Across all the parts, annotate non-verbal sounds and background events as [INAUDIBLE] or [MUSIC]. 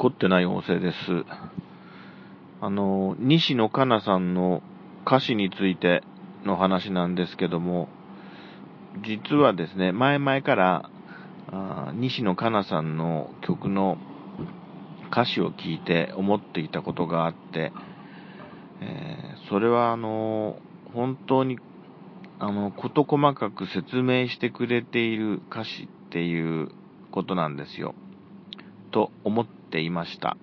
凝ってない音声です。あの、西野カナさんの歌詞についての話なんですけども、実はですね、前々からあ西野カナさんの曲の歌詞を聞いて思っていたことがあって、えー、それはあの、本当にあの、事細かく説明してくれている歌詞っていうことなんですよ。と思っていました。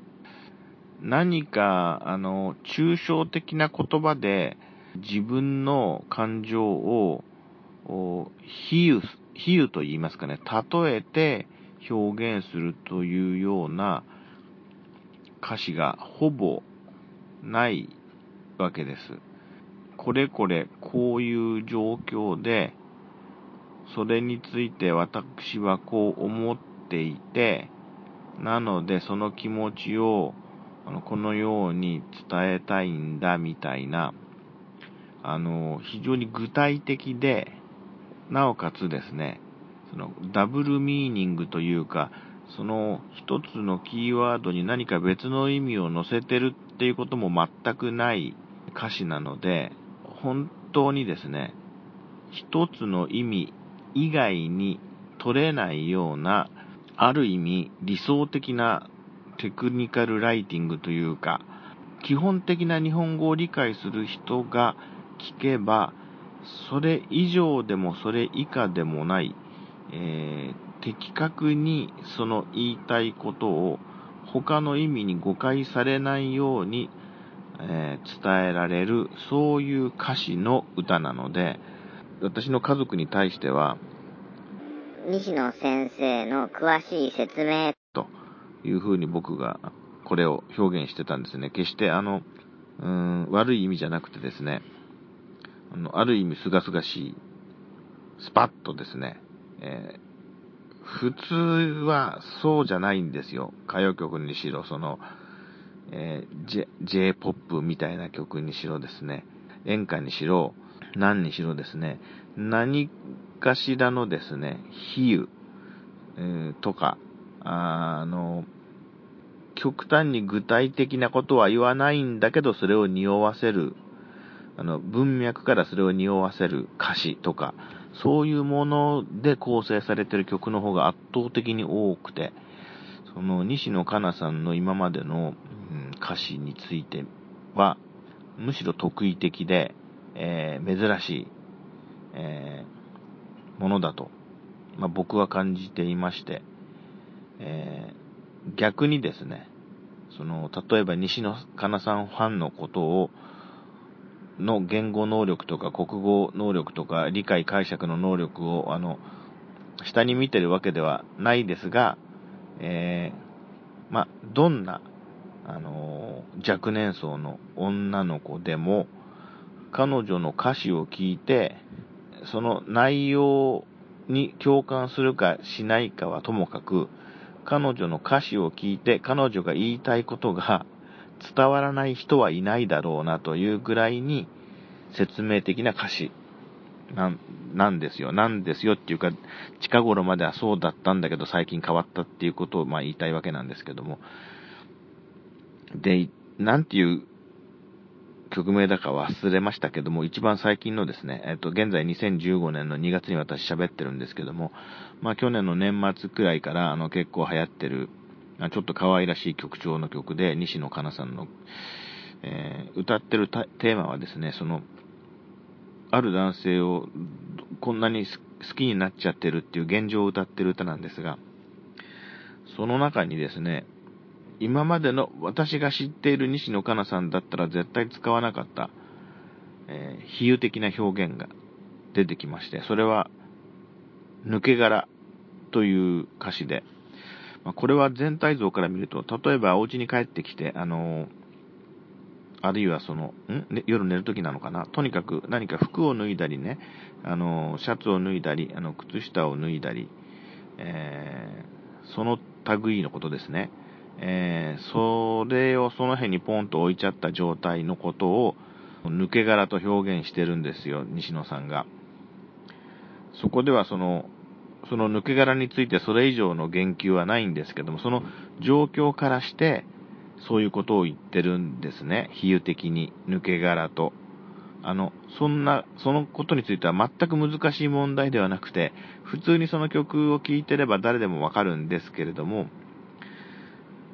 何か、あの、抽象的な言葉で自分の感情を比喩、比喩と言いますかね、例えて表現するというような歌詞がほぼないわけです。これこれこういう状況で、それについて私はこう思っていて、なのでその気持ちをあのこのように伝えたいんだみたいな、あの、非常に具体的で、なおかつですね、そのダブルミーニングというか、その一つのキーワードに何か別の意味を載せてるっていうことも全くない歌詞なので、本当にですね、一つの意味以外に取れないような、ある意味理想的なテクニカルライティングというか、基本的な日本語を理解する人が聞けば、それ以上でもそれ以下でもない、えー、的確にその言いたいことを他の意味に誤解されないように、えー、伝えられる、そういう歌詞の歌なので、私の家族に対しては、西野先生の詳しい説明というふうに僕がこれを表現してたんですね。決してあの、うん、悪い意味じゃなくてですね、あの、ある意味すがすがしい、スパッとですね、えー、普通はそうじゃないんですよ。歌謡曲にしろ、その、えー、J、J-POP みたいな曲にしろですね、演歌にしろ、何にしろですね、何かしらのですね、比喩、えー、とか、あの、極端に具体的なことは言わないんだけど、それを匂わせるあの、文脈からそれを匂わせる歌詞とか、そういうもので構成されてる曲の方が圧倒的に多くて、その西野カナさんの今までの、うん、歌詞については、むしろ得意的で、えー、珍しい、えー、ものだと、まあ、僕は感じていまして、えー、逆にですね、その、例えば西野カナさんファンのことを、の言語能力とか国語能力とか理解解釈の能力を、あの、下に見てるわけではないですが、えー、ま、どんな、あの、若年層の女の子でも、彼女の歌詞を聞いて、その内容に共感するかしないかはともかく、彼女の歌詞を聞いて彼女が言いたいことが [LAUGHS] 伝わらない人はいないだろうなというぐらいに説明的な歌詞なんなんですよ。なんですよっていうか、近頃まではそうだったんだけど最近変わったっていうことをまあ言いたいわけなんですけども。で、なんていう曲名だか忘れましたけども、一番最近のですね、えっと、現在2015年の2月に私喋ってるんですけども、まあ去年の年末くらいからあの結構流行ってる、ちょっと可愛らしい曲調の曲で、西野カナさんの、えー、歌ってるテーマはですね、その、ある男性をこんなに好きになっちゃってるっていう現状を歌ってる歌なんですが、その中にですね、今までの私が知っている西野カナさんだったら絶対使わなかった、えー、比喩的な表現が出てきまして、それは、抜け殻という歌詞で、まあ、これは全体像から見ると、例えばお家に帰ってきて、あのー、あるいはその、ん、ね、夜寝るときなのかな？とにかく何か服を脱いだりね、あのー、シャツを脱いだり、あの、靴下を脱いだり、えー、その類のことですね。えー、それをその辺にポンと置いちゃった状態のことを、抜け殻と表現してるんですよ、西野さんが。そこではその、その抜け殻についてそれ以上の言及はないんですけども、その状況からして、そういうことを言ってるんですね。比喩的に、抜け殻と。あの、そんな、そのことについては全く難しい問題ではなくて、普通にその曲を聴いてれば誰でもわかるんですけれども、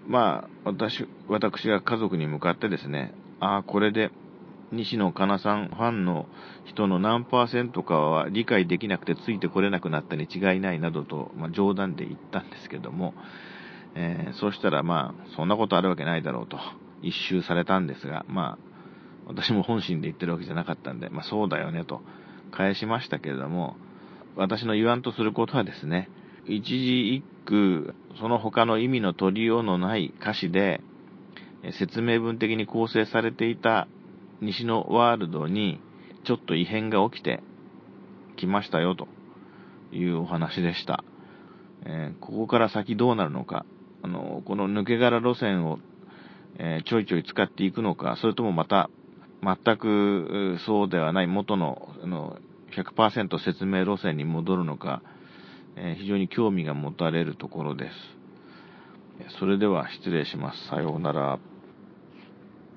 まあ、私、私が家族に向かってですね、ああ、これで、西野カナさんファンの人の何パーセントかは理解できなくてついてこれなくなったに違いないなどと、まあ、冗談で言ったんですけども、えー、そうしたらまあ、そんなことあるわけないだろうと、一周されたんですが、まあ、私も本心で言ってるわけじゃなかったんで、まあそうだよねと返しましたけれども、私の言わんとすることはですね、一字一句、その他の意味の取りようのない歌詞で、説明文的に構成されていた西のワールドに、ちょっと異変が起きてきましたよというお話でした。えー、ここから先どうなるのか、あの、この抜け殻路線を、えー、ちょいちょい使っていくのか、それともまた全くそうではない元のあの100%説明路線に戻るのか、えー、非常に興味が持たれるところです。それでは失礼します。さようなら。